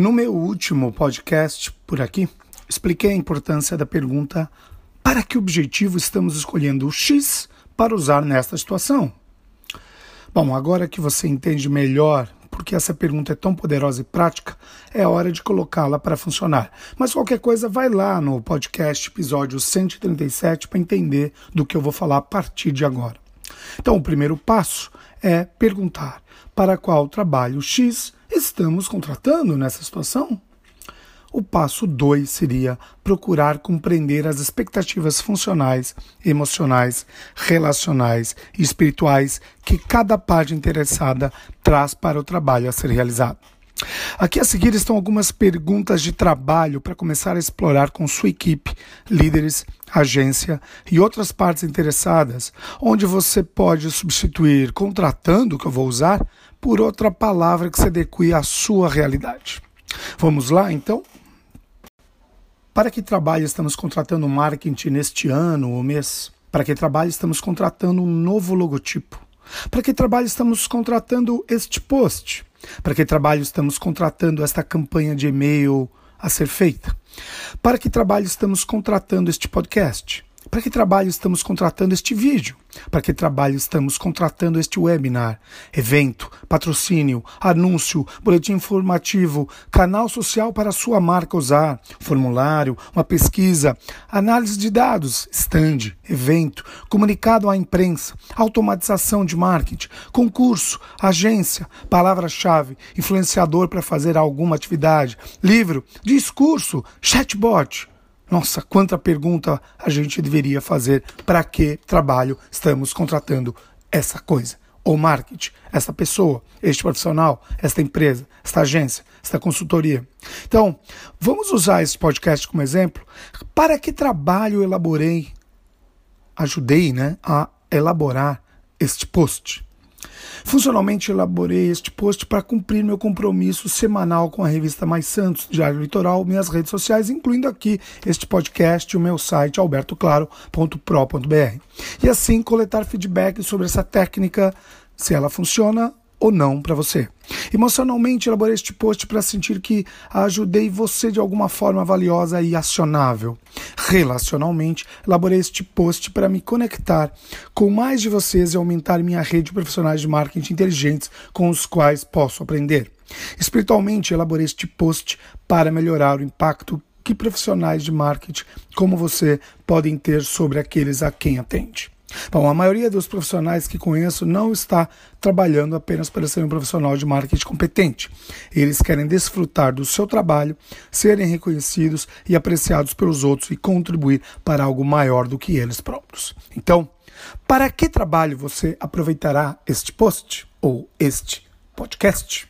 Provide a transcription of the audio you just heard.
No meu último podcast por aqui, expliquei a importância da pergunta: para que objetivo estamos escolhendo o X para usar nesta situação? Bom, agora que você entende melhor porque essa pergunta é tão poderosa e prática, é hora de colocá-la para funcionar. Mas qualquer coisa, vai lá no podcast episódio 137 para entender do que eu vou falar a partir de agora. Então, o primeiro passo é perguntar para qual trabalho X estamos contratando nessa situação? O passo 2 seria procurar compreender as expectativas funcionais, emocionais, relacionais e espirituais que cada parte interessada traz para o trabalho a ser realizado. Aqui a seguir estão algumas perguntas de trabalho para começar a explorar com sua equipe, líderes, agência e outras partes interessadas, onde você pode substituir contratando, que eu vou usar, por outra palavra que se adeque à sua realidade. Vamos lá, então? Para que trabalho estamos contratando marketing neste ano ou mês? Para que trabalho estamos contratando um novo logotipo? Para que trabalho estamos contratando este post? Para que trabalho estamos contratando esta campanha de e-mail a ser feita? Para que trabalho estamos contratando este podcast? Para que trabalho estamos contratando este vídeo? Para que trabalho estamos contratando este webinar? Evento, patrocínio, anúncio, boletim informativo, canal social para sua marca usar, formulário, uma pesquisa, análise de dados, stand, evento, comunicado à imprensa, automatização de marketing, concurso, agência, palavra-chave, influenciador para fazer alguma atividade, livro, discurso, chatbot. Nossa, quanta pergunta a gente deveria fazer para que trabalho estamos contratando essa coisa? Ou marketing, essa pessoa, este profissional, esta empresa, esta agência, esta consultoria. Então, vamos usar esse podcast como exemplo. Para que trabalho elaborei, ajudei né, a elaborar este post? Funcionalmente elaborei este post para cumprir meu compromisso semanal com a revista Mais Santos, Diário Litoral, minhas redes sociais, incluindo aqui este podcast e o meu site albertoclaro.pro.br. E assim coletar feedback sobre essa técnica, se ela funciona ou não para você. Emocionalmente, elaborei este post para sentir que ajudei você de alguma forma valiosa e acionável. Relacionalmente, elaborei este post para me conectar com mais de vocês e aumentar minha rede de profissionais de marketing inteligentes com os quais posso aprender. Espiritualmente, elaborei este post para melhorar o impacto que profissionais de marketing como você podem ter sobre aqueles a quem atende. Bom, a maioria dos profissionais que conheço não está trabalhando apenas para ser um profissional de marketing competente. Eles querem desfrutar do seu trabalho, serem reconhecidos e apreciados pelos outros e contribuir para algo maior do que eles próprios. Então, para que trabalho você aproveitará este post ou este podcast?